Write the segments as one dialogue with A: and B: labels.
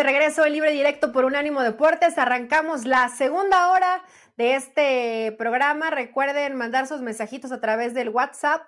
A: De regreso en Libre Directo por Unánimo Deportes. Arrancamos la segunda hora de este programa. Recuerden mandar sus mensajitos a través del WhatsApp.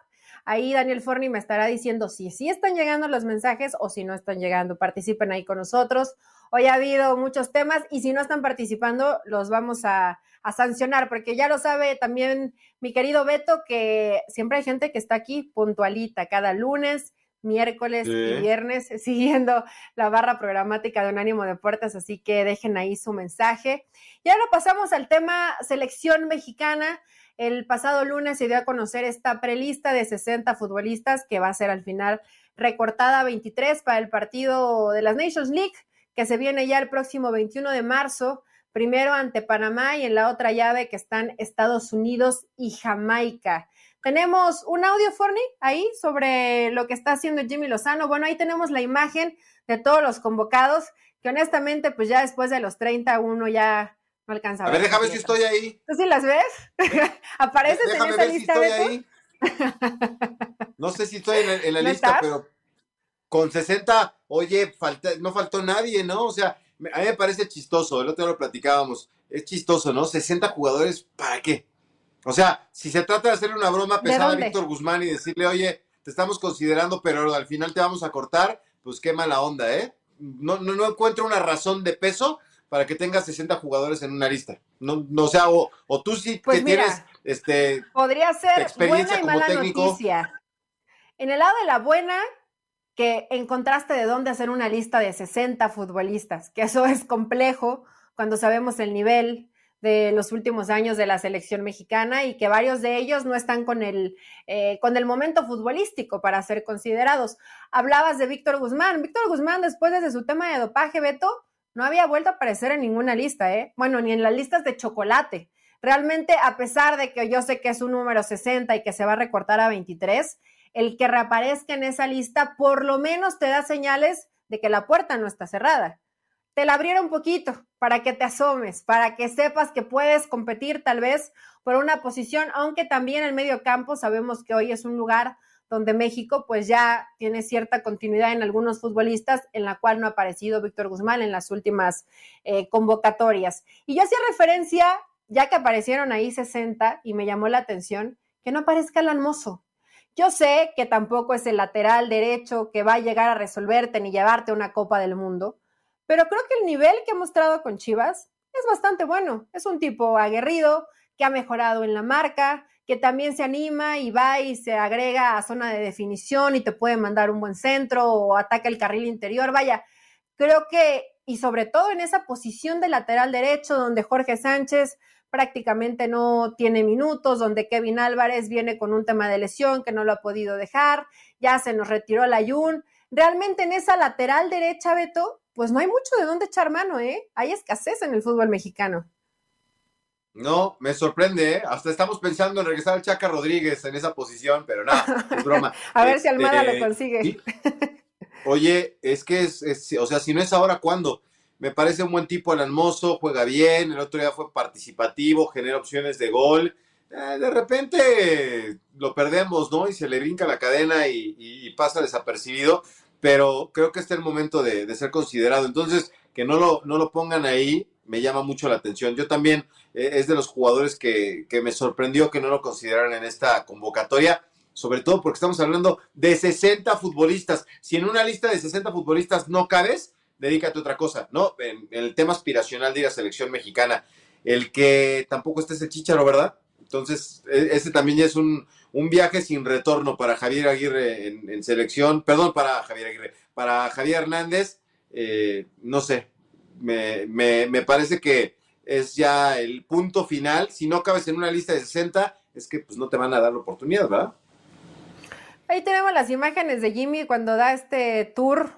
A: Ahí Daniel Forni me estará diciendo si sí están llegando los mensajes o si no están llegando. Participen ahí con nosotros. Hoy ha habido muchos temas y si no están participando, los vamos a, a sancionar, porque ya lo sabe también mi querido Beto, que siempre hay gente que está aquí puntualita cada lunes miércoles y viernes siguiendo la barra programática de Unánimo Deportes, así que dejen ahí su mensaje. Y ahora pasamos al tema selección mexicana. El pasado lunes se dio a conocer esta prelista de 60 futbolistas que va a ser al final recortada a 23 para el partido de las Nations League, que se viene ya el próximo 21 de marzo, primero ante Panamá y en la otra llave que están Estados Unidos y Jamaica. Tenemos un audio, Forni, ahí sobre lo que está haciendo Jimmy Lozano. Bueno, ahí tenemos la imagen de todos los convocados, que honestamente, pues ya después de los 30 uno ya no alcanza
B: a ver. A ver, déjame ver si estoy ahí.
A: ¿Tú sí las ves? ¿Apareces en esa lista, si ahí.
B: No sé si estoy en, la lista, pero con 60, oye, no faltó nadie, ¿no? O sea, a mí me parece chistoso, el otro día lo platicábamos, es chistoso, ¿no? 60 jugadores, ¿para qué? O sea, si se trata de hacerle una broma pesada a Víctor Guzmán y decirle, oye, te estamos considerando, pero al final te vamos a cortar, pues qué mala onda, ¿eh? No, no, no encuentro una razón de peso para que tengas 60 jugadores en una lista. No, no o sea, o, tú sí
A: pues
B: que tienes este
A: podría ser buena y mala noticia. En el lado de la buena, que encontraste de dónde hacer una lista de 60 futbolistas, que eso es complejo cuando sabemos el nivel, de los últimos años de la selección mexicana y que varios de ellos no están con el, eh, con el momento futbolístico para ser considerados. Hablabas de Víctor Guzmán. Víctor Guzmán, después de su tema de dopaje, Beto, no había vuelto a aparecer en ninguna lista, ¿eh? Bueno, ni en las listas de chocolate. Realmente, a pesar de que yo sé que es un número 60 y que se va a recortar a 23, el que reaparezca en esa lista por lo menos te da señales de que la puerta no está cerrada te la abriera un poquito para que te asomes, para que sepas que puedes competir tal vez por una posición, aunque también el medio campo sabemos que hoy es un lugar donde México pues ya tiene cierta continuidad en algunos futbolistas, en la cual no ha aparecido Víctor Guzmán en las últimas eh, convocatorias. Y yo hacía referencia, ya que aparecieron ahí 60 y me llamó la atención, que no aparezca el Mozo. Yo sé que tampoco es el lateral derecho que va a llegar a resolverte ni llevarte una Copa del Mundo, pero creo que el nivel que ha mostrado con Chivas es bastante bueno. Es un tipo aguerrido, que ha mejorado en la marca, que también se anima y va y se agrega a zona de definición y te puede mandar un buen centro o ataca el carril interior. Vaya, creo que, y sobre todo en esa posición de lateral derecho, donde Jorge Sánchez prácticamente no tiene minutos, donde Kevin Álvarez viene con un tema de lesión que no lo ha podido dejar, ya se nos retiró el Ayun. Realmente en esa lateral derecha, Beto, pues no hay mucho de dónde echar mano, ¿eh? Hay escasez en el fútbol mexicano.
B: No, me sorprende, ¿eh? Hasta estamos pensando en regresar al Chaca Rodríguez en esa posición, pero nada, es broma.
A: A ver si Almada lo este, consigue.
B: Oye, es que es, o sea, si no es ahora, ¿cuándo? Me parece un buen tipo el almozo, juega bien, el otro día fue participativo, genera opciones de gol. Eh, de repente lo perdemos, ¿no? Y se le brinca la cadena y pasa desapercibido pero creo que este es el momento de, ser considerado. Entonces, que no lo, no lo pongan ahí me llama mucho la atención. Yo también eh, es de los jugadores que, me sorprendió que no lo consideraran en esta convocatoria, sobre todo porque estamos hablando de 60 futbolistas. Si en una lista de 60 futbolistas no cabes, dedícate a otra cosa, ¿no? En, el tema aspiracional de la selección mexicana, el que tampoco esté ese chicharo, ¿verdad? Entonces, e, ese también ya es un, viaje sin retorno para Javier Aguirre en, selección, perdón, para Javier Aguirre, para Javier Hernández, eh, no sé, me, me parece que es ya el punto final. Si no cabes en una lista de 60, es que pues no te van a dar la oportunidad, ¿verdad?
A: Ahí tenemos las imágenes de Jimmy cuando da este tour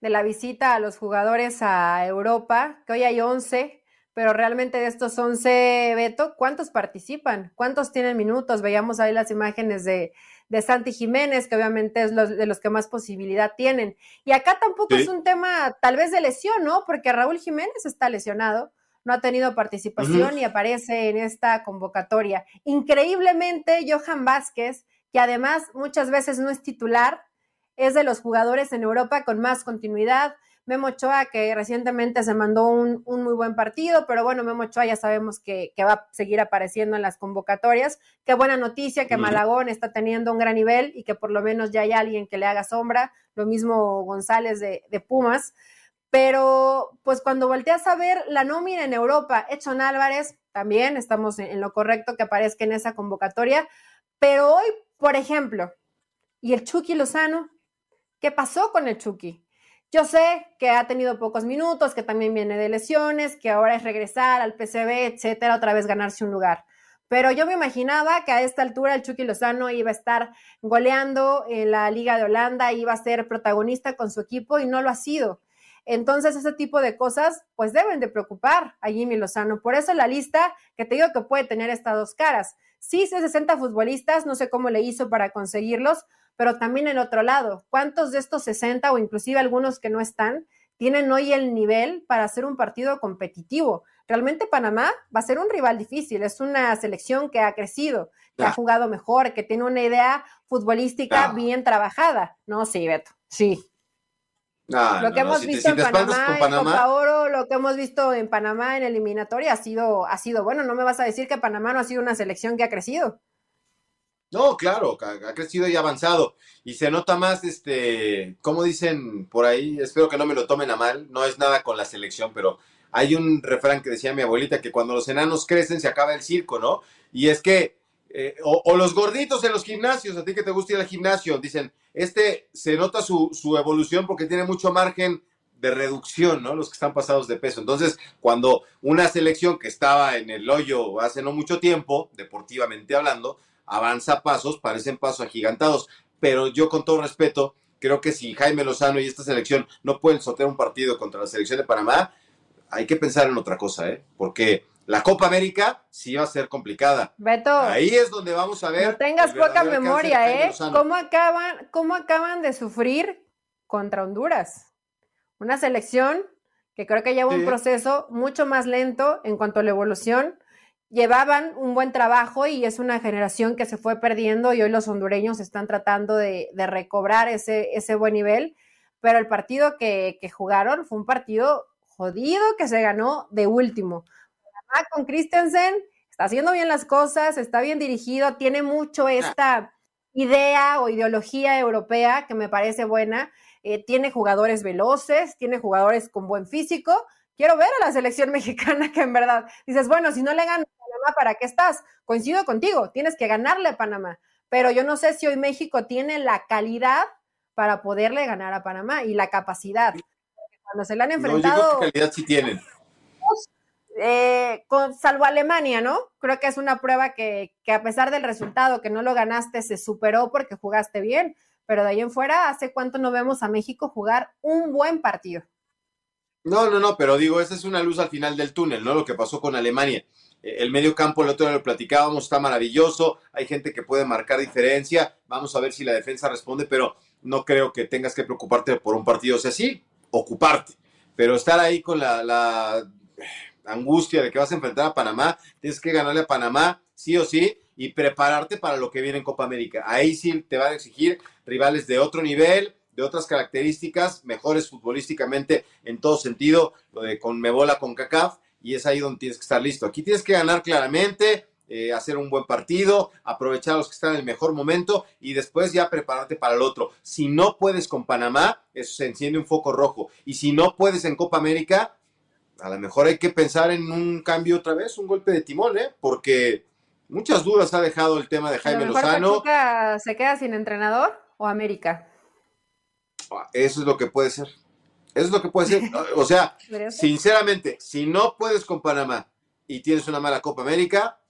A: de la visita a los jugadores a Europa, que hoy hay 11, pero realmente de estos 11, Beto, ¿cuántos participan? ¿Cuántos tienen minutos? Veíamos ahí las imágenes de, de Santi Jiménez, que obviamente es los, de los que más posibilidad tienen. Y acá tampoco es un tema tal vez de lesión, ¿no? Porque Raúl Jiménez está lesionado no ha tenido participación y aparece en esta convocatoria. Increíblemente, Johan Vázquez, que además muchas veces no es titular, es de los jugadores en Europa con más continuidad. Memo Ochoa, que recientemente se mandó un, muy buen partido, pero bueno, Memo Ochoa ya sabemos que, va a seguir apareciendo en las convocatorias. Qué buena noticia que Malagón está teniendo un gran nivel y que por lo menos ya hay alguien que le haga sombra. Lo mismo González de, de Pumas. Pero pues cuando volteas a ver la nómina en Europa, Edson Álvarez, también estamos en, lo correcto que aparezca en esa convocatoria, pero hoy, por ejemplo, ¿y el Chucky Lozano? ¿Qué pasó con el Chucky? Yo sé que ha tenido pocos minutos, que también viene de lesiones, que ahora es regresar al PCB, etcétera, otra vez ganarse un lugar. Pero yo me imaginaba que a esta altura el Chucky Lozano iba a estar goleando en la Liga de Holanda, iba a ser protagonista con su equipo y no lo ha sido. Entonces, ese tipo de cosas, pues deben de preocupar a Jimmy Lozano. Por eso la lista que te digo que puede tener estas dos caras. Sí, 60 futbolistas, no sé cómo le hizo para conseguirlos, pero también el otro lado, ¿cuántos de estos 60 o inclusive algunos que no están tienen hoy el nivel para hacer un partido competitivo? Realmente Panamá va a ser un rival difícil, es una selección que ha crecido, que ha jugado mejor, que tiene una idea futbolística bien trabajada. No, sí, Beto, sí lo que hemos visto en Panamá, Oro, lo que hemos visto en Panamá en eliminatoria ha sido, ha sido bueno. No me vas a decir que Panamá no ha sido una selección que ha crecido.
B: No, claro, ha crecido y avanzado. Y se nota más, este, como dicen por ahí, espero que no me lo tomen a mal, no es nada con la selección, pero hay un refrán que decía mi abuelita que cuando los enanos crecen se acaba el circo, ¿no? Y es que, eh, o, los gorditos en los gimnasios, a ti que te gusta ir al gimnasio, dicen, este se nota su, evolución porque tiene mucho margen de reducción, ¿no? Los que están pasados de peso. Entonces, cuando una selección que estaba en el hoyo hace no mucho tiempo, deportivamente hablando, avanza pasos, parecen pasos agigantados. Pero yo, con todo respeto, creo que si Jaime Lozano y esta selección no pueden sortear un partido contra la selección de Panamá, hay que pensar en otra cosa, ¿eh? Porque la Copa América sí va a ser complicada.
A: Beto.
B: Ahí es donde vamos a ver.
A: No tengas poca memoria, ¿eh? ¿Cómo acaban, ¿Cómo acaban de sufrir contra Honduras? Una selección que creo que lleva un proceso mucho más lento en cuanto a la evolución. Llevaban un buen trabajo y es una generación que se fue perdiendo y hoy los hondureños están tratando de, recobrar ese, ese buen nivel. Pero el partido que, que jugaron fue un partido jodido que se ganó de último con Christensen está haciendo bien las cosas, está bien dirigido, tiene mucho ah. esta idea o ideología europea que me parece buena. Eh, tiene jugadores veloces, tiene jugadores con buen físico. Quiero ver a la selección mexicana que en verdad dices, bueno, si no le ganas a Panamá, ¿para qué estás? Coincido contigo, tienes que ganarle a Panamá. Pero yo no sé si hoy México tiene la calidad para poderle ganar a Panamá y la capacidad. Cuando se le han enfrentado.
B: No, calidad sí tienen.
A: Eh, con, salvo Alemania, ¿no? Creo que es una prueba que, a pesar del resultado que no lo ganaste, se superó porque jugaste bien, pero de ahí en fuera, ¿hace cuánto no vemos a México jugar un buen partido?
B: No, no, no, pero digo, esa es una luz al final del túnel, ¿no? Lo que pasó con Alemania. Eh, el medio campo, el otro día lo platicábamos, está maravilloso, hay gente que puede marcar diferencia, vamos a ver si la defensa responde, pero no creo que tengas que preocuparte por un partido, o sea, sí, ocuparte, pero estar ahí con la angustia de que vas a enfrentar a Panamá, tienes que ganarle a Panamá sí o sí y prepararte para lo que viene en Copa América. Ahí sí te van a exigir rivales de otro nivel, de otras características, mejores futbolísticamente en todo sentido, lo de con Mebola, con CACAF, y es ahí donde tienes que estar listo. Aquí tienes que ganar claramente, eh, hacer un buen partido, aprovechar a los que están en el mejor momento y después ya prepararte para el otro. Si no puedes con Panamá, eso se enciende un foco rojo. Y si no puedes en Copa América, a lo mejor hay que pensar en un cambio otra vez, un golpe de timón, ¿eh? Porque muchas dudas ha dejado el tema de Jaime Lozano.
A: ¿Se queda sin entrenador o América?
B: Eso es lo que puede ser. Eso es lo que puede ser. O sea, sinceramente, si no puedes con Panamá y tienes una mala Copa América,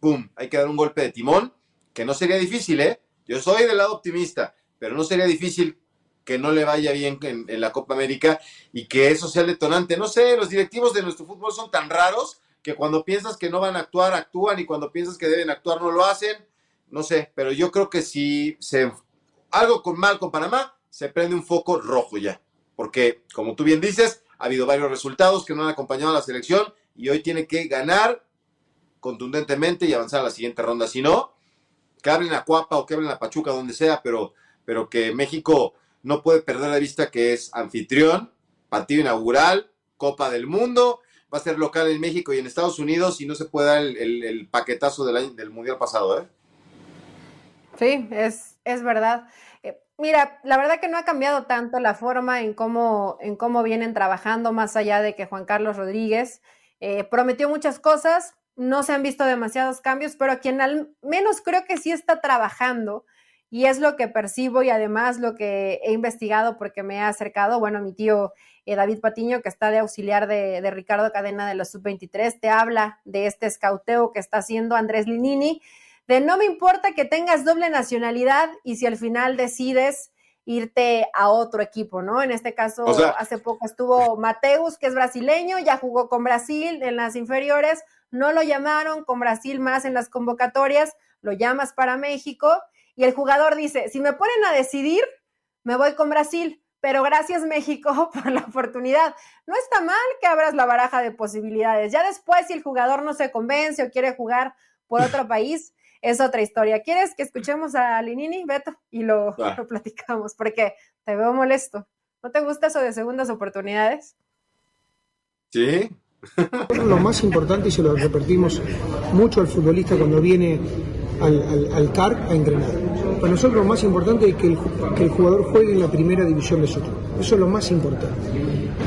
B: ¡pum! Hay que dar un golpe de timón, que no sería difícil, ¿eh? Yo soy del lado optimista, pero no sería difícil que no le vaya bien en, la Copa América y que eso sea el detonante. No sé, los directivos de nuestro fútbol son tan raros que cuando piensas que no van a actuar, actúan y cuando piensas que deben actuar, no lo hacen. No sé, pero yo creo que si se algo con mal con Panamá, se prende un foco rojo ya. Porque, como tú bien dices, ha habido varios resultados que no han acompañado a la selección y hoy tiene que ganar contundentemente y avanzar a la siguiente ronda. Si no, que hablen a Cuapa o que hablen a Pachuca, donde sea, pero, pero que México no puede perder de vista que es anfitrión, partido inaugural, Copa del Mundo, va a ser local en México y en Estados Unidos y no se puede dar el, paquetazo del, del Mundial pasado. ¿eh?
A: Sí, es, es verdad. Eh, mira, la verdad que no ha cambiado tanto la forma en cómo, en cómo vienen trabajando, más allá de que Juan Carlos Rodríguez eh, prometió muchas cosas, no se han visto demasiados cambios, pero quien al menos creo que sí está trabajando y es lo que percibo y además lo que he investigado porque me he acercado, bueno, mi tío eh, David Patiño, que está de auxiliar de, de Ricardo Cadena de la Sub-23, te habla de este escauteo que está haciendo Andrés Linini, de no me importa que tengas doble nacionalidad y si al final decides irte a otro equipo, ¿no? En este caso, hace poco estuvo Mateus, que es brasileño, ya jugó con Brasil en las inferiores, no lo llamaron con Brasil más en las convocatorias, lo llamas para México y el jugador dice, si me ponen a decidir, me voy con Brasil, pero gracias México por la oportunidad. No está mal que abras la baraja de posibilidades. Ya después, si el jugador no se convence o quiere jugar por otro país, es otra historia. ¿Quieres que escuchemos a Linini, Beto? Y lo, lo platicamos, porque te veo molesto. ¿No te gusta eso de segundas oportunidades?
B: Sí.
C: Lo más importante, y se lo repetimos mucho al futbolista cuando viene al, al, CAR a entrenar. Para nosotros lo más importante es que el, que el jugador juegue en la primera división de su club. Eso es lo más importante.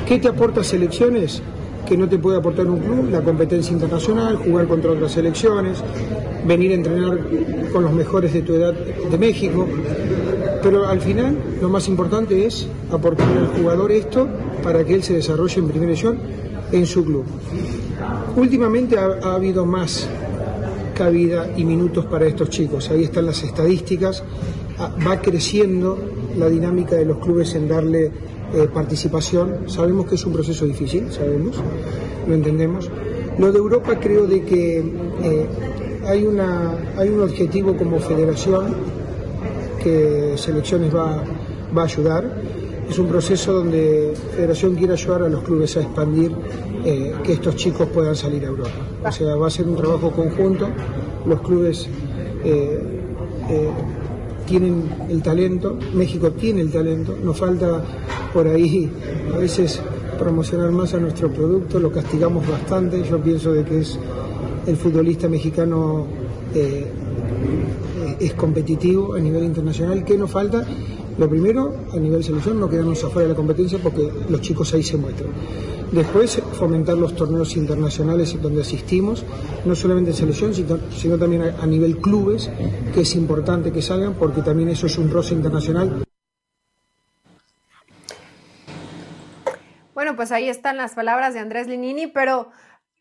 C: ¿Qué te aporta selecciones? Que no te puede aportar un club, la competencia internacional, jugar contra otras selecciones, venir a entrenar con los mejores de tu edad de México. Pero al final lo más importante es aportarle al jugador esto para que él se desarrolle en primera división en su club. Últimamente ha, habido más cabida y minutos para estos chicos. Ahí están las estadísticas. Ah, va creciendo la dinámica de los clubes en darle eh, participación. Sabemos que es un proceso difícil, sabemos, lo entendemos. Lo de Europa creo de que eh, hay, una, hay un objetivo como federación que selecciones va, va a ayudar. Es un proceso donde Federación quiere ayudar a los clubes a expandir eh, que estos chicos puedan salir a Europa. O sea, va a ser un trabajo conjunto. Los clubes tienen el talento, México tiene el talento, nos falta por ahí a veces promocionar más a nuestro producto, lo castigamos bastante, yo pienso de que es el futbolista mexicano eh, es competitivo a nivel internacional, ¿qué nos falta? Lo primero, a nivel selección, no quedarnos afuera de la competencia porque los chicos ahí se muestran. Después, fomentar los torneos internacionales donde asistimos, no solamente en selección, sino, también a, nivel clubes, que es importante que salgan porque también eso es un roce internacional.
A: Bueno, pues ahí están las palabras de Andrés Linini, pero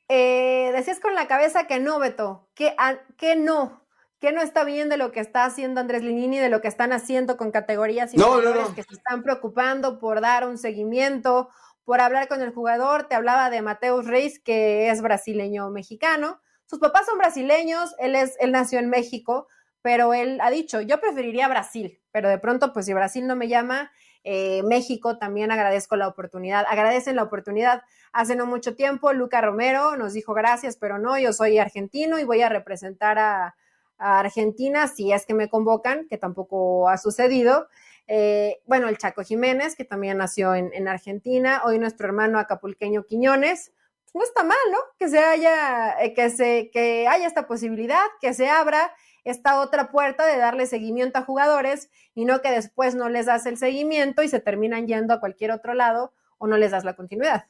A: eh, decías con la cabeza que no, Beto, que, que no, que no está bien de lo que está haciendo Andrés Linini, de lo que están haciendo con categorías inferiores que se están preocupando por dar un seguimiento por hablar con el jugador. Te hablaba de Mateus Reis, que es brasileño mexicano. Sus papás son brasileños, él, es, él nació en México, pero él ha dicho, yo preferiría Brasil, pero de pronto, pues si Brasil no me llama, eh, México también agradezco la oportunidad, agradecen la oportunidad. Hace no mucho tiempo, Luca Romero nos dijo gracias, pero no, yo soy argentino y voy a representar a, a Argentina si es que me convocan, que tampoco ha sucedido. Eh, bueno, el Chaco Jiménez, que también nació en, Argentina, hoy nuestro hermano acapulqueño Quiñones, no está mal, ¿no? Que se haya, eh, que se, que haya esta posibilidad, que se abra esta otra puerta de darle seguimiento a jugadores y no que después no les das el seguimiento y se terminan yendo a cualquier otro lado o no les das la continuidad.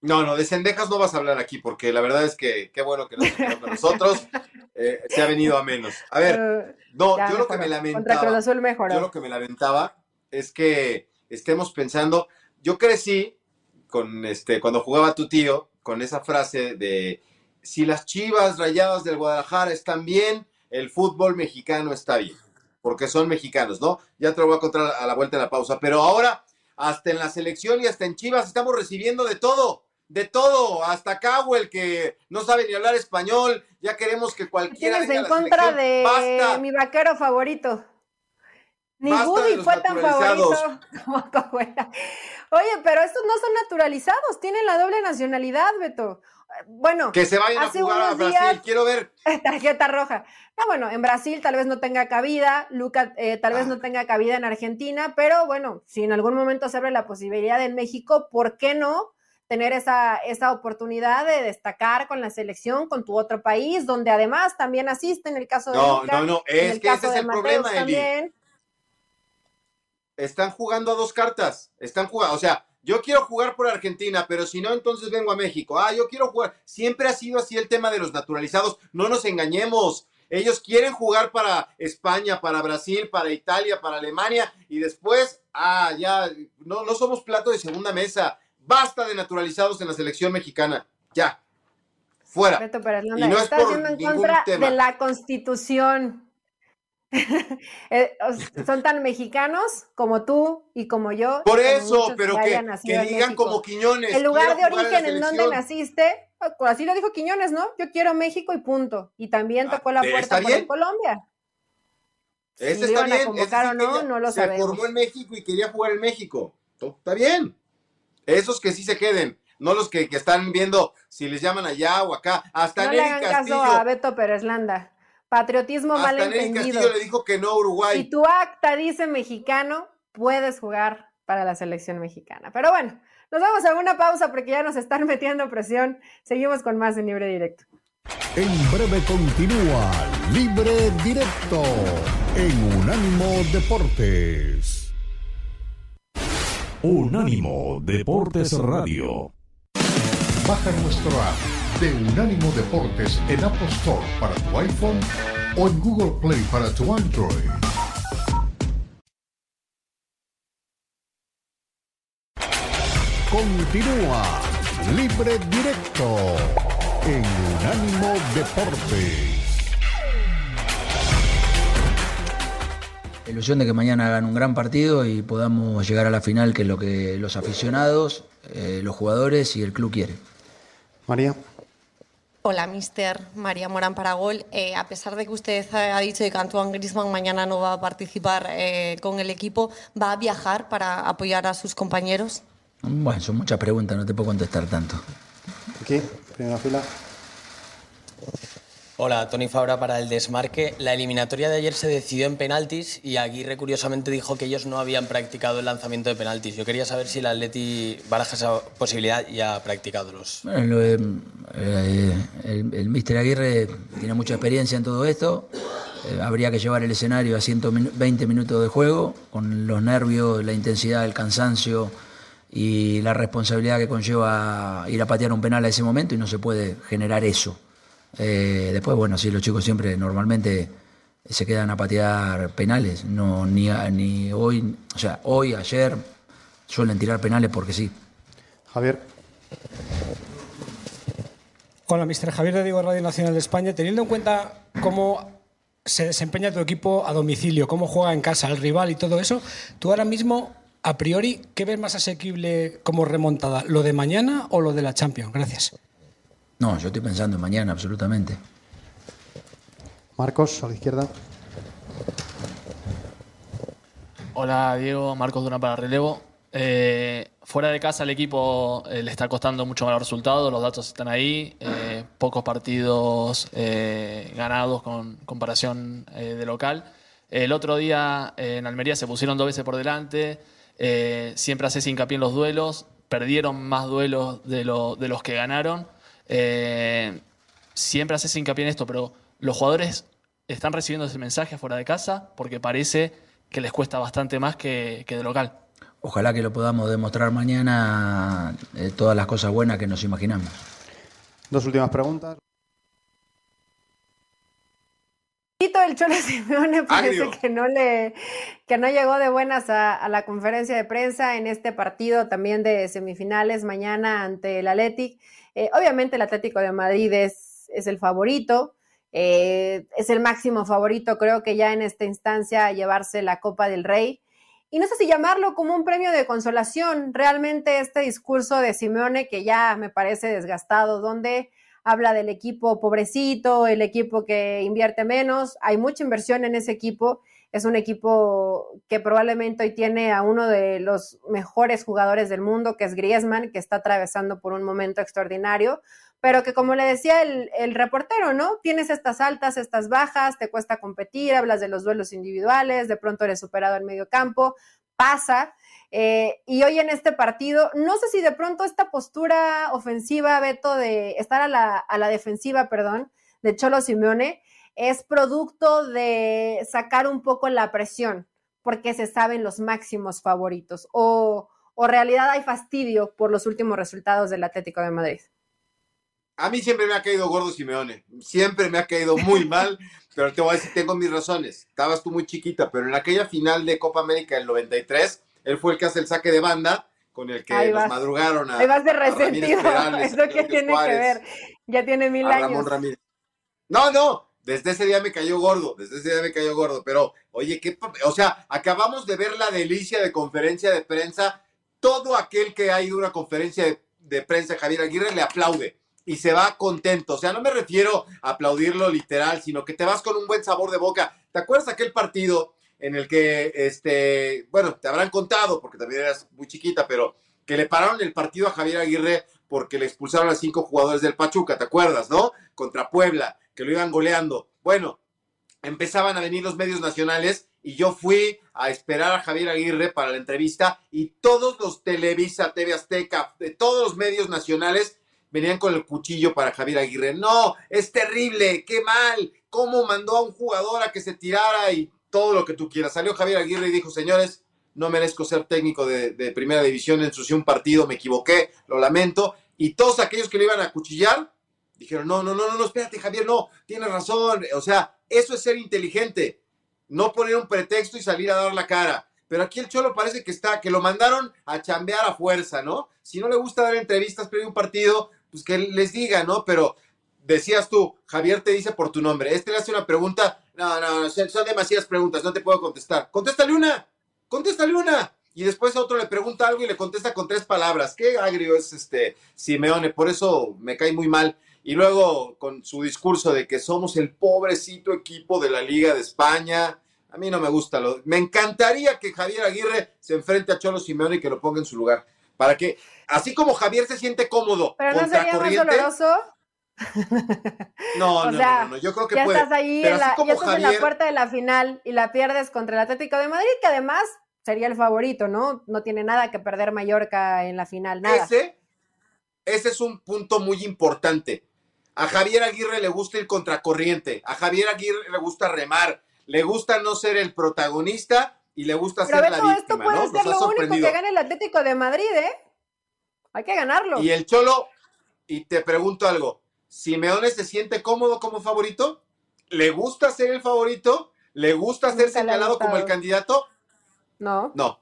B: No, no, de Cendejas no vas a hablar aquí, porque la verdad es que qué bueno que no con nosotros. Eh, se ha venido a menos. A ver, uh, no, yo lo que me lamentaba. Yo lo que me lamentaba es que estemos pensando. Yo crecí con este, cuando jugaba tu tío, con esa frase de si las chivas rayadas del Guadalajara están bien, el fútbol mexicano está bien. Porque son mexicanos, ¿no? Ya te lo voy a contar a la vuelta de la pausa. Pero ahora, hasta en la selección y hasta en Chivas, estamos recibiendo de todo de todo, hasta el que no sabe ni hablar español, ya queremos que cualquiera
A: Tienes en contra de mi vaquero favorito. Ni Woody fue tan favorito como Oye, pero estos no son naturalizados, tienen la doble nacionalidad, Beto. Bueno,
B: que se vayan a jugar a Brasil, quiero ver.
A: Tarjeta roja. No, bueno, en Brasil tal vez no tenga cabida, Luca eh, tal vez no ah. tenga cabida en Argentina, pero bueno, si en algún momento se abre la posibilidad en México, ¿por qué no? Tener esa, esa oportunidad de destacar con la selección, con tu otro país, donde además también asiste en el caso de.
B: No, no, no, es que ese es el problema, Eli. Están jugando a dos cartas, están jugando, o sea, yo quiero jugar por Argentina, pero si no, entonces vengo a México. Ah, yo quiero jugar. Siempre ha sido así el tema de los naturalizados. No nos engañemos. Ellos quieren jugar para España, para Brasil, para Italia, para Alemania y después, ah, ya, no, no somos plato de segunda mesa. Basta de naturalizados en la selección mexicana. Ya. Fuera.
A: y no es por en contra de la constitución. Eh, son tan mexicanos como tú y como yo.
B: Por eso, pero que, que digan como Quiñones.
A: El lugar de origen en donde naciste, así lo dijo Quiñones, ¿no? Yo quiero México y punto. Y también ah, tocó la puerta por Colombia.
B: Ese está bien. no, no lo se formó en México y quería jugar en México. Está bien. Esos que sí se queden, no los que, están viendo si les llaman allá o acá. Hasta
A: no le hagan caso a Beto Pérez Landa. Patriotismo mal entendido.
B: Castillo le dijo que no Uruguay.
A: Si tu acta dice mexicano, puedes jugar para la selección mexicana. Pero bueno, nos vamos a una pausa porque ya nos están metiendo presión. Seguimos con más en Libre Directo.
D: En breve continúa Libre Directo en Unánimo Deportes. Unánimo Deportes Radio. Baja nuestro app de Unánimo Deportes en Apple Store para tu iPhone o en Google Play para tu Android. Continúa Libre Directo en Unánimo Deportes.
E: Ilusión de que mañana hagan un gran partido y podamos llegar a la final, que es lo que los aficionados, eh, los jugadores y el club quieren.
F: María.
G: Hola, mister María Morán Paragol. Eh, a pesar de que usted ha dicho que Antoine Griezmann mañana no va a participar eh, con el equipo, ¿va a viajar para apoyar a sus compañeros?
E: Bueno, son muchas preguntas, no te puedo contestar tanto.
F: Aquí, primera fila.
H: Hola, Tony Fabra para el desmarque. La eliminatoria de ayer se decidió en penaltis y Aguirre curiosamente dijo que ellos no habían practicado el lanzamiento de penaltis. Yo quería saber si el Atleti baraja esa posibilidad y ha practicado los.
E: Eh, el, el Mister Aguirre tiene mucha experiencia en todo esto. Eh, habría que llevar el escenario a 120 minutos de juego, con los nervios, la intensidad, el cansancio y la responsabilidad que conlleva ir a patear un penal a ese momento y no se puede generar eso. Eh, después, bueno, sí, los chicos siempre normalmente se quedan a patear penales, no ni, ni hoy, o sea, hoy, ayer suelen tirar penales porque sí.
F: Javier.
I: Hola, mister Javier de Diego Radio Nacional de España. Teniendo en cuenta cómo se desempeña tu equipo a domicilio, cómo juega en casa, el rival y todo eso, tú ahora mismo, a priori, ¿qué ves más asequible como remontada? ¿Lo de mañana o lo de la Champions? Gracias.
E: No, yo estoy pensando en mañana, absolutamente.
F: Marcos, a la izquierda.
J: Hola Diego, Marcos Duna para relevo. Eh, fuera de casa el equipo eh, le está costando mucho más los resultados, los datos están ahí, eh, pocos partidos ganados con comparación de local. El otro día en Almería se pusieron dos veces por delante, siempre haces hincapié en los duelos, perdieron más duelos de, de los que ganaron. Eh, siempre haces hincapié en esto, pero los jugadores están recibiendo ese mensaje fuera de casa porque parece que les cuesta bastante más que, de local.
E: Ojalá que lo podamos demostrar mañana eh, todas las cosas buenas que nos imaginamos.
F: Dos últimas preguntas.
A: El Cholo Simeone parece que no le que no llegó de buenas a, la conferencia de prensa en este partido también de semifinales mañana ante el Athletic. Eh, obviamente el Atlético de Madrid es, es el favorito, eh, es el máximo favorito, creo que ya en esta instancia a llevarse la Copa del Rey. Y no sé si llamarlo como un premio de consolación, realmente este discurso de Simeone que ya me parece desgastado, donde habla del equipo pobrecito, el equipo que invierte menos, hay mucha inversión en ese equipo, es un equipo que probablemente hoy tiene a uno de los mejores jugadores del mundo, que es Griezmann, que está atravesando por un momento extraordinario, pero que como le decía el, reportero, ¿no? Tienes estas altas, estas bajas, te cuesta competir, hablas de los duelos individuales, de pronto eres superado en medio campo, pasa, eh, y hoy en este partido, no sé si de pronto esta postura ofensiva, Beto, de estar a la defensiva, perdón, de Cholo Simeone, es producto de sacar un poco la presión, porque se saben los máximos favoritos, o, o realidad hay fastidio por los últimos resultados del Atlético de Madrid.
B: A mí siempre me ha caído gordo Simeone, siempre me ha caído muy mal, pero te voy a decir, tengo mis razones. Estabas tú muy chiquita, pero en aquella final de Copa América del 93, él fue el que hace el saque de banda con el que nos madrugaron a.
A: Ahí vas de resentido. Eso que tiene que ver. Ya tiene mil años.
B: No, no. Desde ese día me cayó gordo, desde ese día me cayó gordo, pero oye, ¿qué, o sea, acabamos de ver la delicia de conferencia de prensa. Todo aquel que ha ido a una conferencia de, prensa, Javier Aguirre, le aplaude y se va contento. O sea, no me refiero a aplaudirlo literal, sino que te vas con un buen sabor de boca. ¿Te acuerdas aquel partido en el que, este, bueno, te habrán contado, porque también eras muy chiquita, pero que le pararon el partido a Javier Aguirre porque le expulsaron a cinco jugadores del Pachuca, ¿te acuerdas, no? Contra Puebla, que lo iban goleando. Bueno, empezaban a venir los medios nacionales y yo fui a esperar a Javier Aguirre para la entrevista y todos los Televisa, TV Azteca, de todos los medios nacionales venían con el cuchillo para Javier Aguirre. No, es terrible, qué mal, cómo mandó a un jugador a que se tirara y todo lo que tú quieras. Salió Javier Aguirre y dijo, señores, no merezco ser técnico de, primera división, ensucié un partido, me equivoqué, lo lamento. Y todos aquellos que le iban a cuchillar dijeron, no, no, no, no, espérate, Javier, no, tienes razón. O sea, eso es ser inteligente. No poner un pretexto y salir a dar la cara. Pero aquí el Cholo parece que está, que lo mandaron a chambear a fuerza, ¿no? Si no le gusta dar entrevistas, pero un partido, pues que les diga, ¿no? Pero decías tú, Javier te dice por tu nombre. Este le hace una pregunta no, no, son demasiadas preguntas, no te puedo contestar. Contéstale una, contéstale una. Y después otro le pregunta algo y le contesta con tres palabras. Qué agrio es este Simeone, por eso me cae muy mal. Y luego con su discurso de que somos el pobrecito equipo de la Liga de España. A mí no me gusta. Lo, me encantaría que Javier Aguirre se enfrente a Cholo Simeone y que lo ponga en su lugar. Para que, así como Javier se siente cómodo.
A: Pero no sería más doloroso
B: no, no, no, yo creo que
A: ya
B: puede.
A: Estás ahí en la, ya estás en la puerta de la final y la pierdes contra el Atlético de Madrid, que además sería el favorito, ¿no? No tiene nada que perder Mallorca en la final, nada.
B: Ese, ese es un punto muy importante. A Javier Aguirre le gusta ir contracorriente, a Javier Aguirre le gusta remar, le gusta no ser el protagonista y le gusta ser la víctima,
A: esto puede ser lo único que gane el Atlético de Madrid, ¿eh? Hay que ganarlo.
B: Y el Cholo, y te pregunto algo, Simeone se siente cómodo como favorito, le gusta ser el favorito, le gusta ser señalado como el candidato.
A: No.
B: No.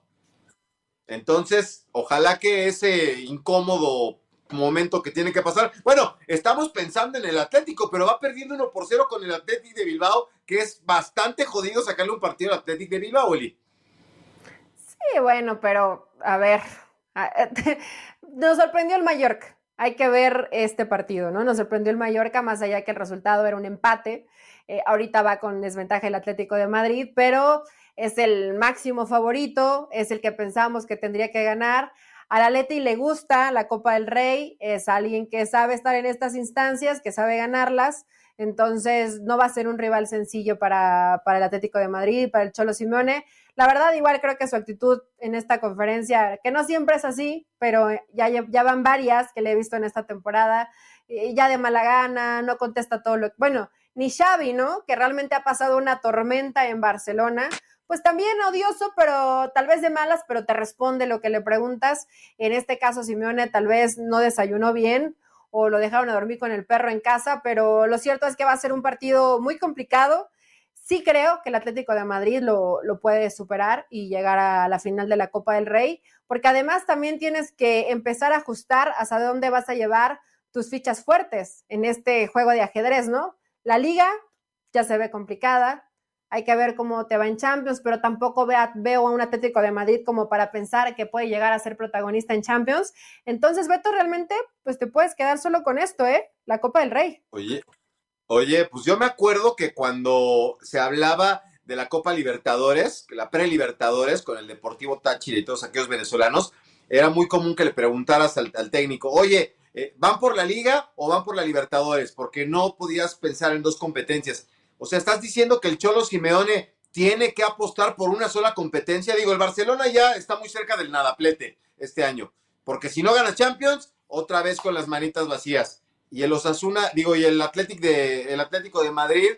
B: Entonces, ojalá que ese incómodo momento que tiene que pasar. Bueno, estamos pensando en el Atlético, pero va perdiendo uno por cero con el Atlético de Bilbao, que es bastante jodido sacarle un partido al Atlético de Bilbao, Eli.
A: Sí, bueno, pero a ver, nos sorprendió el Mallorca hay que ver este partido, ¿no? Nos sorprendió el Mallorca, más allá que el resultado era un empate. Eh, ahorita va con desventaja el Atlético de Madrid, pero es el máximo favorito, es el que pensamos que tendría que ganar. Al Atleti le gusta la Copa del Rey, es alguien que sabe estar en estas instancias, que sabe ganarlas, entonces no va a ser un rival sencillo para, para el Atlético de Madrid, para el Cholo Simeone. La verdad, igual creo que su actitud en esta conferencia, que no siempre es así, pero ya, ya van varias que le he visto en esta temporada, ya de mala gana, no contesta todo lo que... Bueno, ni Xavi, ¿no? Que realmente ha pasado una tormenta en Barcelona, pues también odioso, pero tal vez de malas, pero te responde lo que le preguntas. En este caso, Simeone tal vez no desayunó bien o lo dejaron a dormir con el perro en casa, pero lo cierto es que va a ser un partido muy complicado. Sí creo que el Atlético de Madrid lo, lo puede superar y llegar a la final de la Copa del Rey, porque además también tienes que empezar a ajustar hasta dónde vas a llevar tus fichas fuertes en este juego de ajedrez, ¿no? La liga ya se ve complicada, hay que ver cómo te va en Champions, pero tampoco veo a un Atlético de Madrid como para pensar que puede llegar a ser protagonista en Champions. Entonces, Beto, realmente, pues te puedes quedar solo con esto, ¿eh? La Copa del Rey.
B: Oye, oye, pues yo me acuerdo que cuando se hablaba de la Copa Libertadores, la pre-Libertadores, con el Deportivo Táchira y todos aquellos venezolanos, era muy común que le preguntaras al, técnico, oye, eh, ¿van por la liga o van por la Libertadores? Porque no podías pensar en dos competencias. O sea, estás diciendo que el Cholo Simeone tiene que apostar por una sola competencia. Digo, el Barcelona ya está muy cerca del nadaplete este año. Porque si no gana Champions, otra vez con las manitas vacías. Y el Osasuna, digo, y el Atlético de, el Atlético de Madrid,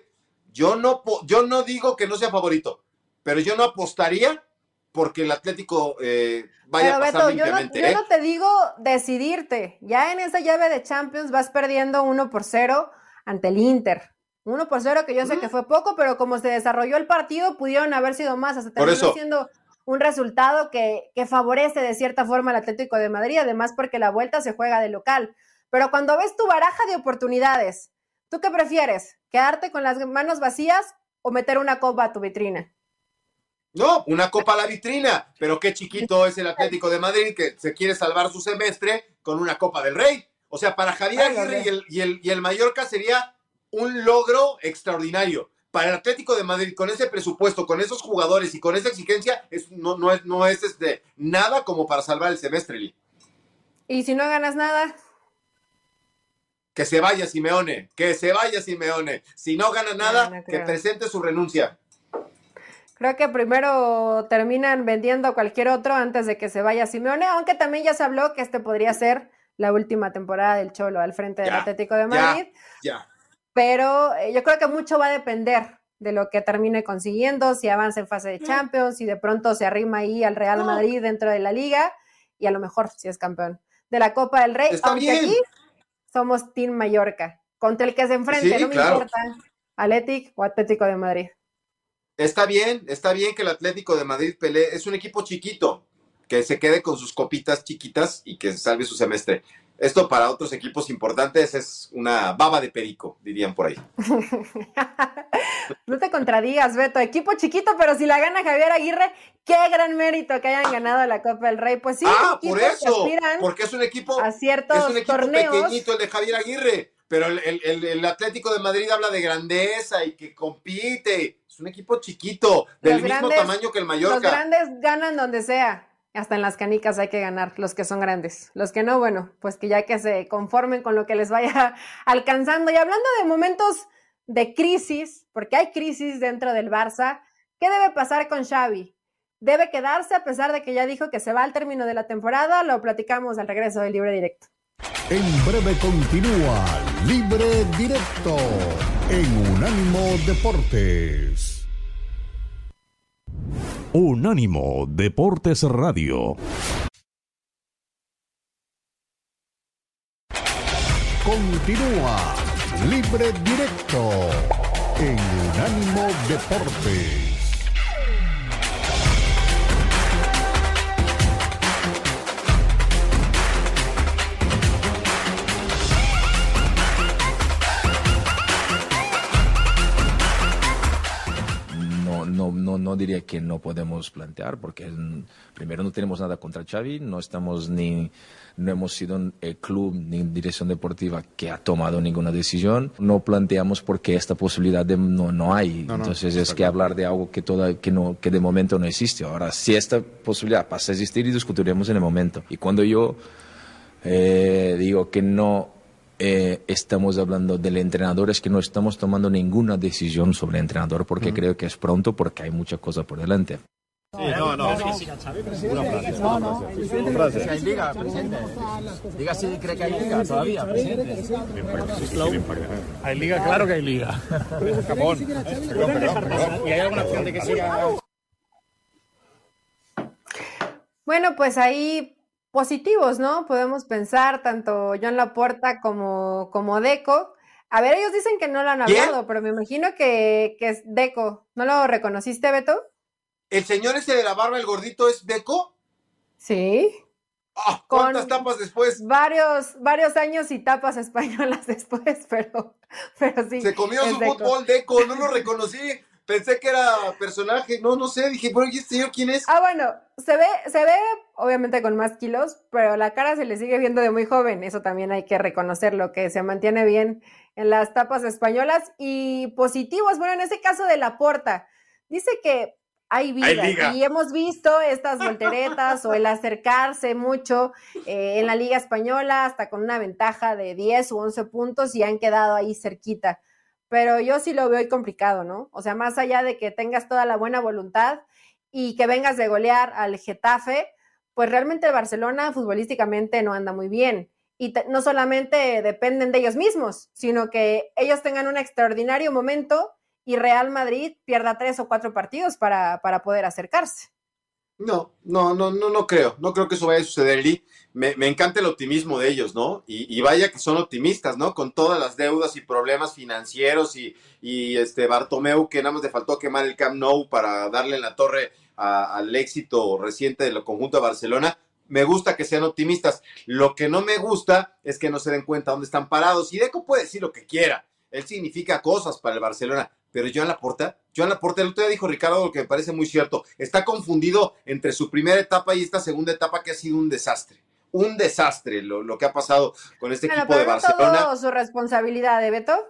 B: yo no, yo no digo que no sea favorito, pero yo no apostaría porque el Atlético eh, vaya a pasar
A: Beto, yo, no, yo ¿eh? no te digo decidirte. Ya en esa llave de Champions vas perdiendo 1 por 0 ante el Inter. 1 por 0 que yo sé que fue poco, pero como se desarrolló el partido, pudieron haber sido más. Hasta terminó siendo un resultado que, que favorece de cierta forma al Atlético de Madrid, además porque la vuelta se juega de local. Pero cuando ves tu baraja de oportunidades, ¿tú qué prefieres? ¿Quedarte con las manos vacías o meter una copa a tu vitrina?
B: No, una copa a la vitrina, pero qué chiquito es el Atlético de Madrid que se quiere salvar su semestre con una copa del Rey. O sea, para Javier Aguirre y el, y, el, y el Mallorca sería un logro extraordinario. Para el Atlético de Madrid, con ese presupuesto, con esos jugadores y con esa exigencia, es, no, no es, no es este, nada como para salvar el semestre,
A: ¿Y si no ganas nada?
B: Que se vaya Simeone, que se vaya Simeone. Si no gana nada, que presente su renuncia.
A: Creo que primero terminan vendiendo cualquier otro antes de que se vaya Simeone, aunque también ya se habló que este podría ser la última temporada del Cholo al frente del Atlético de Madrid.
B: Ya,
A: Pero eh, yo creo que mucho va a depender de lo que termine consiguiendo, si avanza en fase de. Champions, si de pronto se arrima ahí al Real Madrid dentro de la liga y a lo mejor si es campeón de la Copa del Rey, aunque aquí somos Team Mallorca, contra el que se enfrente, no me importa, Atlético o Atlético de Madrid.
B: Está bien, está bien que el Atlético de Madrid pelee. Es un equipo chiquito, que se quede con sus copitas chiquitas y que salve su semestre. Esto para otros equipos importantes es una baba de perico, dirían por ahí.
A: no te contradigas, Beto. Equipo chiquito, pero si la gana Javier Aguirre, qué gran mérito que hayan ganado la Copa del Rey. Pues sí,
B: ah, por eso, porque es un equipo,
A: a ciertos es un equipo
B: pequeñito el de Javier Aguirre. Pero el, Atlético de Madrid habla de grandeza y que compite. Es un equipo chiquito, del mismo tamaño que el Mallorca.
A: Los grandes ganan donde sea. Hasta en las canicas hay que ganar, los que son grandes. Los que no, bueno, pues que ya que se conformen con lo que les vaya alcanzando. Y hablando de momentos de crisis, porque hay crisis dentro del Barça, ¿qué debe pasar con Xavi? ¿Debe quedarse a pesar de que ya dijo que se va al término de la temporada? Lo platicamos al regreso del Libre Directo.
D: En breve continúa Libre Directo en Unánimo Deportes. Unánimo Deportes Radio. Continúa Libre Directo en Unánimo Deportes.
K: Diría que no podemos plantear, porque primero no tenemos nada contra Xavi, no estamos ni, no hemos sido el club ni dirección deportiva que ha tomado ninguna decisión. No planteamos porque esta posibilidad de, no, no hay. Entonces es que hablar de algo que, toda, que, no, que de momento no existe. Ahora, si esta posibilidad pasa a existir, y discutiremos en el momento. Y cuando yo eh, digo que no eh, estamos hablando del entrenador, es que no estamos tomando ninguna decisión sobre el entrenador porque creo que es pronto, porque hay mucha cosa por delante.
L: Sí, no, no. Una frase. Una frase. Si hay liga, presidente. Diga si cree que hay liga todavía, presidente.
M: Hay liga, claro que hay liga. Japón. ¿Y hay alguna opción de que siga?
A: Bueno, pues ahí positivos, ¿no? Podemos pensar tanto John Laporta como, como Deco. A ver, ellos dicen que no lo han hablado, pero me imagino que, que es Deco. ¿No lo reconociste, Beto?
B: ¿El señor ese de la barba, el gordito, es Deco?
A: Sí.
B: Ah, ¿Cuántas tapas después?
A: Varios, varios años y tapas españolas después, pero, pero sí.
B: Se comió su fútbol Deco, no lo reconocí. Pensé que era personaje, no, no sé, dije, pero ¿y este señor quién es?
A: Ah, bueno, se ve, se ve obviamente con más kilos, pero la cara se le sigue viendo de muy joven, eso también hay que reconocerlo, que se mantiene bien en las tapas españolas y positivos, bueno, en ese caso de la porta, dice que hay vida. y hemos visto estas volteretas o el acercarse mucho eh, en la Liga Española hasta con una ventaja de 10 u 11 puntos y han quedado ahí cerquita. Pero yo sí lo veo complicado, ¿no? O sea, más allá de que tengas toda la buena voluntad y que vengas de golear al Getafe, pues realmente el Barcelona futbolísticamente no anda muy bien. Y no solamente dependen de ellos mismos, sino que ellos tengan un extraordinario momento y Real Madrid pierda tres o cuatro partidos para, para poder acercarse.
B: No, no, no, no, no creo. No creo que eso vaya a suceder, Lee. Me, me encanta el optimismo de ellos, ¿no? Y, vaya que son optimistas, ¿no? Con todas las deudas y problemas financieros y, y este Bartomeu, que nada más le faltó quemar el Camp Nou para darle en la torre al éxito reciente del conjunto de Barcelona. Me gusta que sean optimistas. Lo que no me gusta es que no se den cuenta dónde están parados. Y Deco puede decir lo que quiera. Él significa cosas para el Barcelona pero Joan Laporta, Joan Laporta, el otro día dijo Ricardo lo que me parece muy cierto, está confundido entre su primera etapa y esta segunda etapa que ha sido un desastre. Un desastre lo, que ha pasado con este equipo de Barcelona.
A: Todo su responsabilidad de Beto,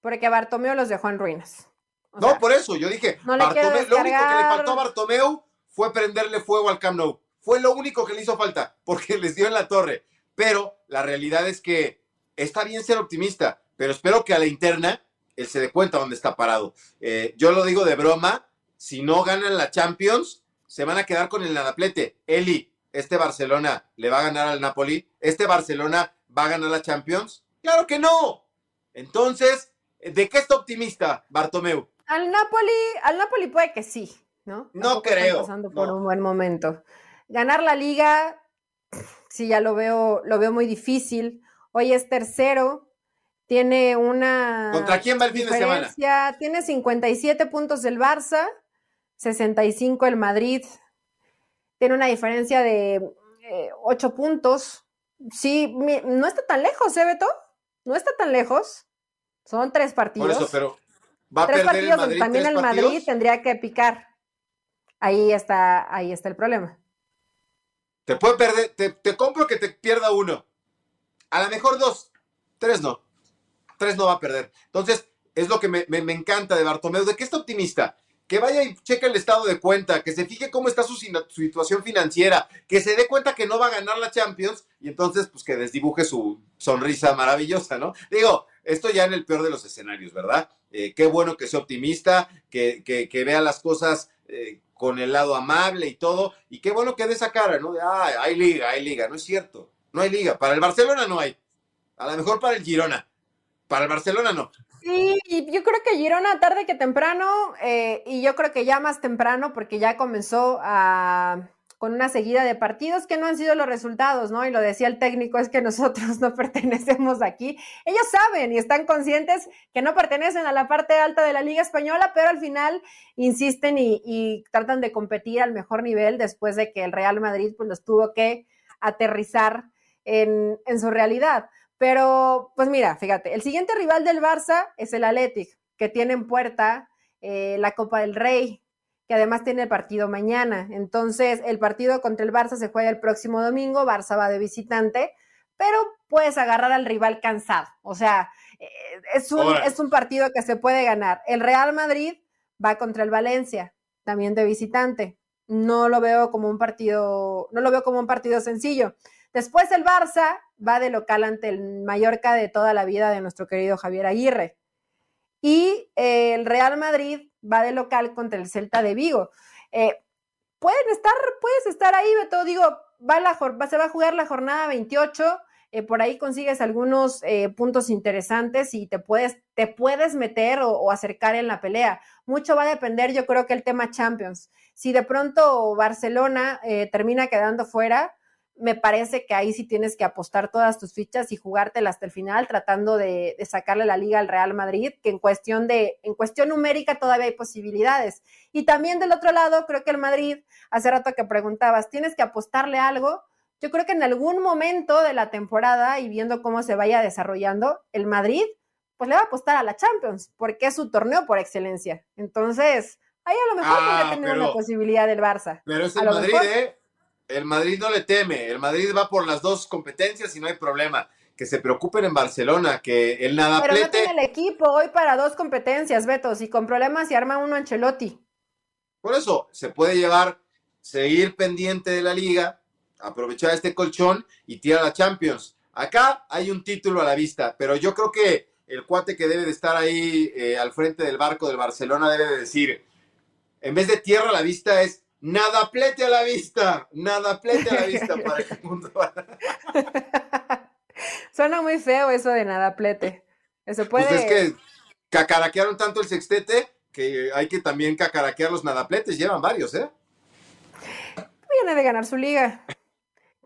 A: porque Bartomeu los dejó en ruinas.
B: no, por eso, yo dije, lo único que le faltó a Bartomeu fue prenderle fuego al Camp Nou. Fue lo único que le hizo falta, porque les dio en la torre. Pero la realidad es que está bien ser optimista, pero espero que a la interna él se dé cuenta dónde está parado. Eh, yo lo digo de broma, si no ganan la Champions, se van a quedar con el nadaplete. Eli, ¿este Barcelona le va a ganar al Napoli? ¿Este Barcelona va a ganar la Champions? Claro que no. Entonces, ¿de qué está optimista Bartomeu?
A: Al Napoli, al Napoli puede que sí, ¿no?
B: No creo.
A: pasando por un buen momento. Ganar la liga, sí, ya lo veo, lo veo muy difícil. Hoy es tercero, tiene una.
B: ¿Contra quién va el fin de semana?
A: Tiene 57 puntos el Barça, 65 el Madrid. Tiene una diferencia de 8 eh, puntos. Sí, no está tan lejos, ¿eh, Beto? No está tan lejos. Son tres partidos.
B: Por eso, pero va a
A: tres
B: perder
A: partidos
B: el Madrid,
A: también el Madrid tendría que picar. Ahí está, ahí está el problema.
B: Te puede perder, te, te compro que te pierda uno. A lo mejor dos, tres no tres no va a perder. Entonces, es lo que me, encanta de Bartomeu, de que está optimista. Que vaya y cheque el estado de cuenta, que se fije cómo está su, situación financiera, que se dé cuenta que no va a ganar la Champions y entonces, pues que desdibuje su sonrisa maravillosa, ¿no? Digo, esto ya en el peor de los escenarios, ¿verdad? Eh, qué bueno que sea optimista, que, que, vea las cosas eh, con el lado amable y todo, y qué bueno que dé esa cara, ¿no? De, ah, hay liga, hay liga, no es cierto, no hay liga, para el Barcelona no hay, a lo mejor para el Girona, para el Barcelona no.
A: Sí, yo creo que Girona tarde que temprano, eh, y yo creo que ya más temprano, porque ya comenzó a, con una seguida de partidos que no han sido los resultados, ¿no? Y lo decía el técnico, es que nosotros no pertenecemos aquí. Ellos saben y están conscientes que no pertenecen a la parte alta de la Liga Española, pero al final insisten y, tratan de competir al mejor nivel después de que el Real Madrid pues los tuvo que aterrizar en su realidad. Pero, pues mira, fíjate, el siguiente rival del Barça es el Athletic, que tiene en puerta eh, la Copa del Rey, que además tiene el partido mañana. Entonces, el partido contra el Barça se juega el próximo domingo, Barça va de visitante, pero puedes agarrar al rival cansado. O sea, eh, es, un, es un partido que se puede ganar. El Real Madrid va contra el Valencia, también de visitante. No lo veo como un partido, no lo veo como un partido sencillo. Después el Barça va de local ante el Mallorca de toda la vida de nuestro querido Javier Aguirre. Y eh, el Real Madrid va de local contra el Celta de Vigo. Eh, pueden estar, puedes estar ahí, Beto, digo, va se va a jugar la jornada 28, eh, por ahí consigues algunos puntos interesantes y te puedes, te puedes meter o, acercar en la pelea. Mucho va a depender, yo creo que el tema Champions. Si de pronto Barcelona termina quedando fuera, me parece que ahí sí tienes que apostar todas tus fichas y jugártelas hasta el final, tratando de, sacarle la liga al Real Madrid, que en cuestión de, en cuestión numérica todavía hay posibilidades. Y también del otro lado, creo que el Madrid, hace rato que preguntabas, tienes que apostarle algo. Yo creo que en algún momento de la temporada y viendo cómo se vaya desarrollando, el Madrid, pues le va a apostar a la Champions, porque es su torneo por excelencia. Entonces, ahí a lo mejor ah, tener una posibilidad del Barça.
B: Pero es el Madrid, ¿eh? El Madrid no le teme, el Madrid va por las dos competencias y no hay problema. Que se preocupen en Barcelona, que el nada
A: Pero no tiene el equipo hoy para dos competencias, Beto. Si con problemas se arma uno Ancelotti.
B: Por eso, se puede llevar, seguir pendiente de la liga, aprovechar este colchón y tirar a la Champions. Acá hay un título a la vista, pero yo creo que el cuate que debe de estar ahí eh, al frente del barco del Barcelona debe de decir, en vez de tierra a la vista es Nada plete a la vista, nada plete a la vista para.
A: Suena muy feo eso de nada plete. Eso puede.
B: Pues es que cacaraquearon tanto el sextete que hay que también cacaraquear los nadapletes. Llevan varios, ¿eh?
A: Viene de ganar su liga.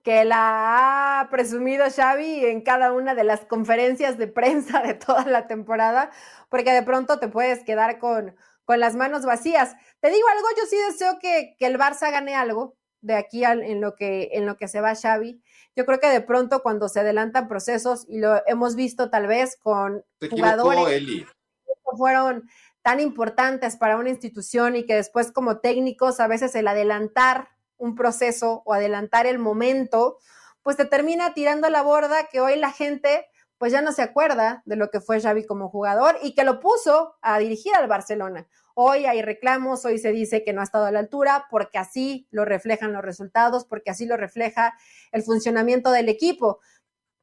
A: Que la ha presumido Xavi en cada una de las conferencias de prensa de toda la temporada, porque de pronto te puedes quedar con, con las manos vacías. Te digo algo, yo sí deseo que, el Barça gane algo de aquí en, lo que, en lo que se va Xavi. Yo creo que de pronto cuando se adelantan procesos, y lo hemos visto tal vez con jugadores que fueron tan importantes para una institución y que después como técnicos a veces el adelantar un proceso o adelantar el momento, pues te termina tirando la borda que hoy la gente pues ya no se acuerda de lo que fue Xavi como jugador y que lo puso a dirigir al Barcelona. Hoy hay reclamos, hoy se dice que no ha estado a la altura porque así lo reflejan los resultados, porque así lo refleja el funcionamiento del equipo.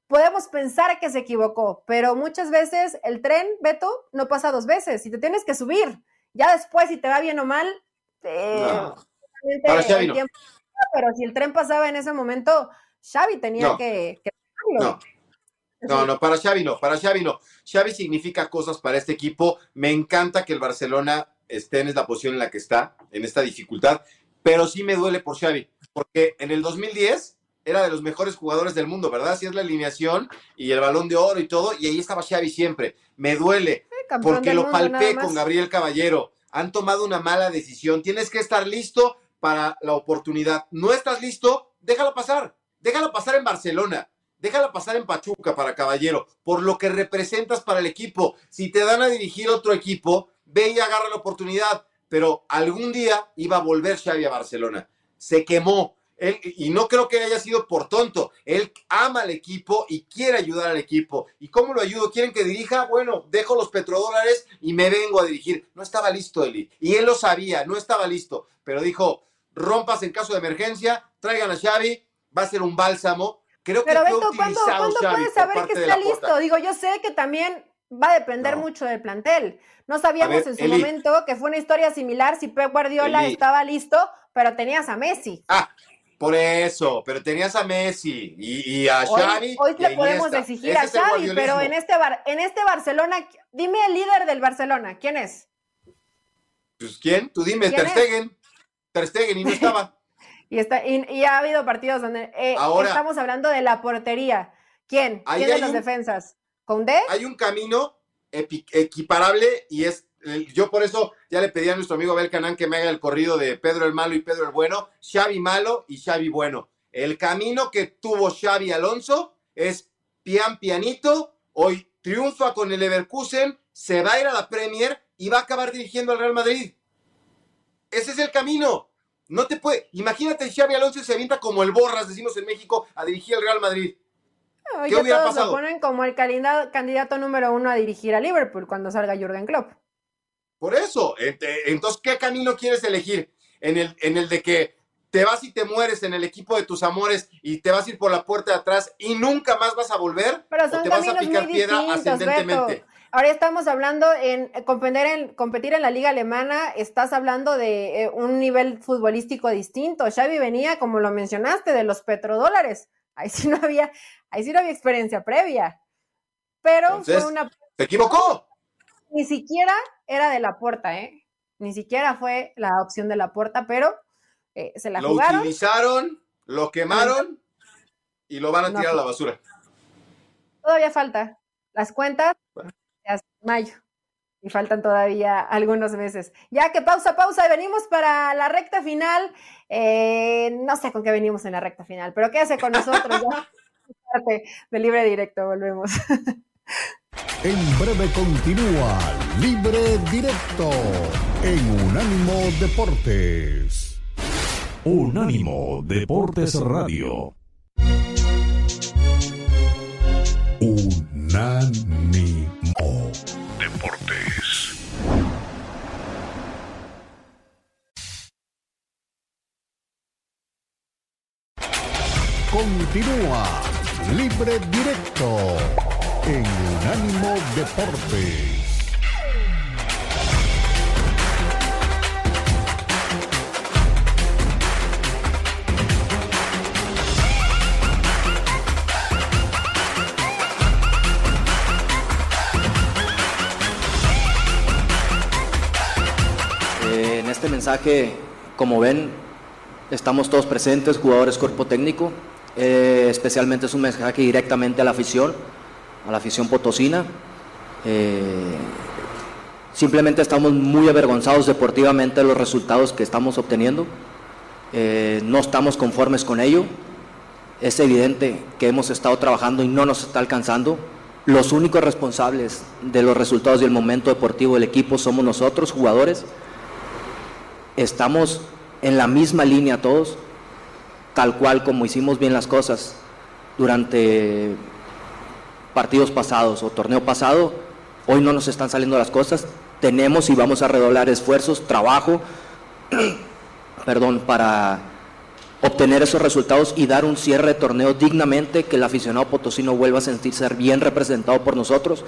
A: Podemos pensar que se equivocó, pero muchas veces el tren, Beto, no pasa dos veces y te tienes que subir. Ya después, si te va bien o mal, eh, pero si el tren pasaba en ese momento, Xavi tenía que, que
B: no, no, para Xavi no, para Xavi no. Xavi significa cosas para este equipo. Me encanta que el Barcelona esté en la posición en la que está, en esta dificultad, pero sí me duele por Xavi, porque en el 2010 era de los mejores jugadores del mundo, ¿verdad? Así es la alineación y el balón de oro y todo, y ahí estaba Xavi siempre. Me duele, porque lo palpé con Gabriel Caballero. Han tomado una mala decisión. Tienes que estar listo para la oportunidad. No estás listo, déjalo pasar. Déjalo pasar en Barcelona déjala pasar en Pachuca para Caballero, por lo que representas para el equipo. Si te dan a dirigir otro equipo, ve y agarra la oportunidad. Pero algún día iba a volver Xavi a Barcelona. Se quemó. Él, y no creo que haya sido por tonto. Él ama al equipo y quiere ayudar al equipo. ¿Y cómo lo ayudo? ¿Quieren que dirija? Bueno, dejo los petrodólares y me vengo a dirigir. No estaba listo, Eli. Y él lo sabía, no estaba listo. Pero dijo, rompas en caso de emergencia, traigan a Xavi, va a ser un bálsamo Creo
A: Pero Beto, ¿cuándo, puedes saber que está listo? Digo, yo sé que también va a depender mucho del plantel. No sabíamos en su momento que fue una historia similar si Pep Guardiola estaba listo, pero tenías a Messi.
B: Ah, por eso, pero tenías a Messi y, a Xavi.
A: Hoy, le podemos exigir a Xavi, pero en este, en este Barcelona, dime el líder del Barcelona, ¿quién es?
B: Pues quién, tú dime, Ter Stegen. Ter Stegen y no estaba.
A: Y, está, y, ha habido partidos donde eh, estamos hablando de la portería. ¿Quién? ¿Quién de las defensas? ¿Conde?
B: Hay un camino equiparable y es. Yo por eso ya le pedí a nuestro amigo Abel Canán que me haga el corrido de Pedro el Malo y Pedro el Bueno, Xavi Malo y Xavi Bueno. El camino que tuvo Xavi Alonso es pian pianito, hoy triunfa con el Leverkusen, se va a ir a la Premier y va a acabar dirigiendo al Real Madrid. Ese es el camino. No te puede. Imagínate, Xavi Alonso se avienta como el Borras, decimos en México, a dirigir al Real Madrid.
A: ¿Qué hubiera todos pasado? Lo ponen como el candidato número uno a dirigir a Liverpool cuando salga Jürgen Klopp.
B: Por eso. Entonces, ¿qué camino quieres elegir? En el, en el de que te vas y te mueres en el equipo de tus amores y te vas a ir por la puerta de atrás y nunca más vas a volver
A: Pero son o te vas a picar piedra ascendentemente. Ahora estamos hablando en competir, en competir en la liga alemana, estás hablando de eh, un nivel futbolístico distinto. Xavi venía, como lo mencionaste, de los petrodólares. Ahí sí no había, ahí sí no había experiencia previa. Pero fue una.
B: ¡Se equivocó!
A: Ni siquiera era de la puerta, ¿eh? Ni siquiera fue la opción de la puerta, pero eh, se la
B: lo
A: jugaron.
B: Lo utilizaron, lo quemaron y lo van a tirar a la basura.
A: Todavía falta. Las cuentas mayo y faltan todavía algunos meses. Ya que pausa, pausa, venimos para la recta final. Eh, no sé con qué venimos en la recta final, pero quédese con nosotros. ya. Parte de libre directo, volvemos.
D: En breve continúa Libre Directo en Unánimo Deportes. Unánimo Deportes Radio. Unánimo Continúa Libre Directo en Unánimo Deportes.
N: Eh, este mensaje, como ven, estamos todos presentes, jugadores, cuerpo técnico. Eh, especialmente es un mensaje directamente a la afición, a la afición potosina. Eh, simplemente estamos muy avergonzados deportivamente de los resultados que estamos obteniendo. Eh, no estamos conformes con ello. Es evidente que hemos estado trabajando y no nos está alcanzando. Los únicos responsables de los resultados y el momento deportivo del equipo somos nosotros, jugadores. Estamos en la misma línea todos, tal cual como hicimos bien las cosas durante partidos pasados o torneo pasado, hoy no nos están saliendo las cosas, tenemos y vamos a redoblar esfuerzos, trabajo, perdón, para obtener esos resultados y dar un cierre de torneo dignamente, que el aficionado potosino vuelva a sentirse bien representado por nosotros.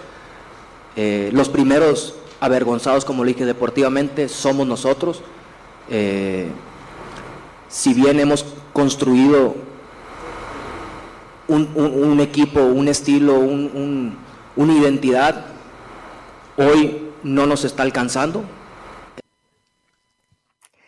N: Eh, los primeros avergonzados, como le dije, deportivamente, somos nosotros. Eh, si bien hemos construido un, un, un equipo, un estilo, un, una identidad, hoy no nos está alcanzando.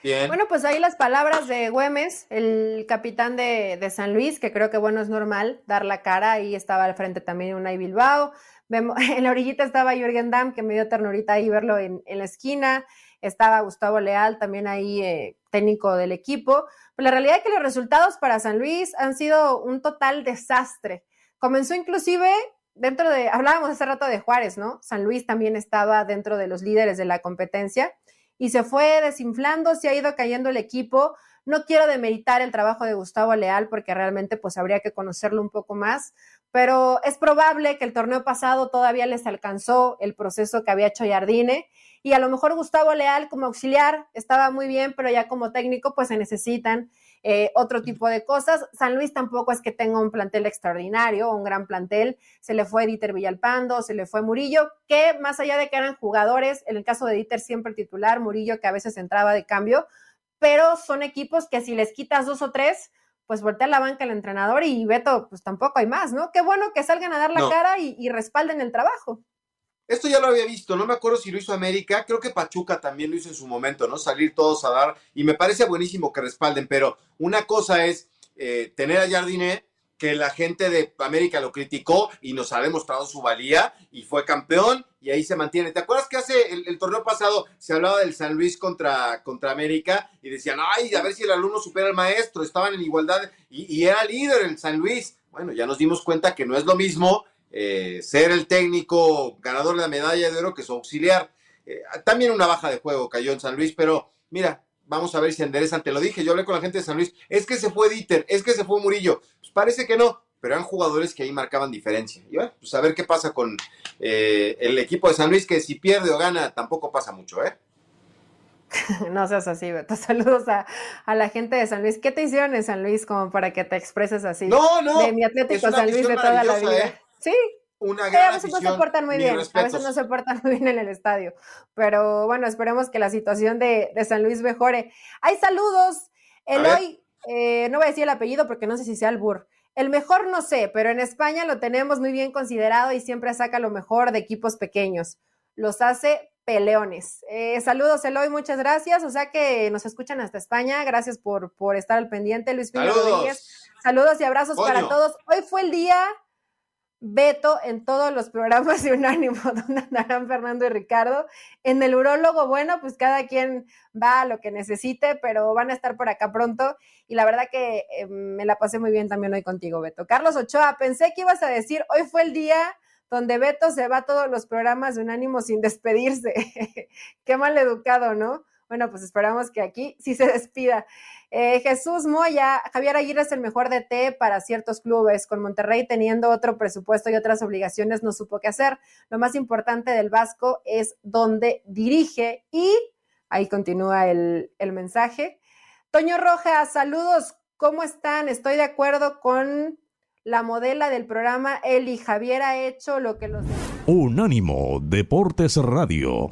A: Bien. Bueno, pues ahí las palabras de Güemes, el capitán de, de, San Luis, que creo que bueno, es normal dar la cara, ahí estaba al frente también Unai Bilbao, Vemos, en la orillita estaba Jürgen Damm, que me dio ternurita ahí verlo en, en la esquina, estaba Gustavo Leal, también ahí eh, técnico del equipo. Pero la realidad es que los resultados para San Luis han sido un total desastre. Comenzó inclusive dentro de, hablábamos hace rato de Juárez, ¿no? San Luis también estaba dentro de los líderes de la competencia y se fue desinflando, se ha ido cayendo el equipo. No quiero demeritar el trabajo de Gustavo Leal porque realmente pues habría que conocerlo un poco más, pero es probable que el torneo pasado todavía les alcanzó el proceso que había hecho Jardine y a lo mejor Gustavo Leal como auxiliar estaba muy bien, pero ya como técnico pues se necesitan eh, otro tipo de cosas. San Luis tampoco es que tenga un plantel extraordinario, un gran plantel. Se le fue Dieter Villalpando, se le fue Murillo, que más allá de que eran jugadores, en el caso de Dieter siempre titular, Murillo que a veces entraba de cambio, pero son equipos que si les quitas dos o tres, pues voltea la banca el entrenador y Beto, pues tampoco hay más, ¿no? Qué bueno que salgan a dar la no. cara y, y respalden el trabajo.
B: Esto ya lo había visto, no me acuerdo si lo hizo América, creo que Pachuca también lo hizo en su momento, ¿no? Salir todos a dar, y me parece buenísimo que respalden, pero una cosa es eh, tener a Jardine, que la gente de América lo criticó y nos ha demostrado su valía, y fue campeón, y ahí se mantiene. ¿Te acuerdas que hace el, el torneo pasado se hablaba del San Luis contra, contra América, y decían, ay, a ver si el alumno supera al maestro, estaban en igualdad, y, y era líder el San Luis. Bueno, ya nos dimos cuenta que no es lo mismo eh, ser el técnico ganador de la medalla de oro que su auxiliar. Eh, también una baja de juego cayó en San Luis, pero mira, vamos a ver si enderezan. Te lo dije, yo hablé con la gente de San Luis. Es que se fue Dieter, es que se fue Murillo. Pues parece que no, pero eran jugadores que ahí marcaban diferencia. Y bueno, pues a ver qué pasa con eh, el equipo de San Luis, que si pierde o gana tampoco pasa mucho, ¿eh?
A: No seas así, Beto. Saludos a, a, la gente de San Luis. ¿Qué te hicieron en San Luis como para que te expreses así?
B: No, no.
A: De mi Atlético San Luis de toda la vida.
B: ¿eh?
A: Sí.
B: una gran
A: a veces no se portan muy bien, a veces no se portan muy bien en el estadio. Pero bueno, esperemos que la situación de, de San Luis mejore. Hay saludos. Eloy, eh, no voy a decir el apellido porque no sé si sea el Bur. El mejor no sé, pero en España lo tenemos muy bien considerado y siempre saca lo mejor de equipos pequeños. Los hace peleones. Eh, saludos, Eloy, muchas gracias. O sea que nos escuchan hasta España. Gracias por, por estar al pendiente, Luis Pino
B: Saludos.
A: Rodríguez. Saludos y abrazos
B: Coño.
A: para todos. Hoy fue el día Beto en todos los programas de Unánimo, donde andarán Fernando y Ricardo. En el urólogo, bueno, pues cada quien va a lo que necesite, pero van a estar por acá pronto. Y la verdad que eh, me la pasé muy bien también hoy contigo, Beto. Carlos Ochoa, pensé que ibas a decir, hoy fue el día donde Beto se va a todos los programas de Unánimo sin despedirse. Qué mal educado, ¿no? Bueno, pues esperamos que aquí sí se despida. Eh, Jesús Moya, Javier Aguirre es el mejor DT para ciertos clubes. Con Monterrey teniendo otro presupuesto y otras obligaciones, no supo qué hacer. Lo más importante del Vasco es dónde dirige y ahí continúa el, el mensaje. Toño Rojas, saludos, ¿cómo están? Estoy de acuerdo con la modela del programa Eli. Javier ha hecho lo que los...
D: Unánimo Deportes Radio.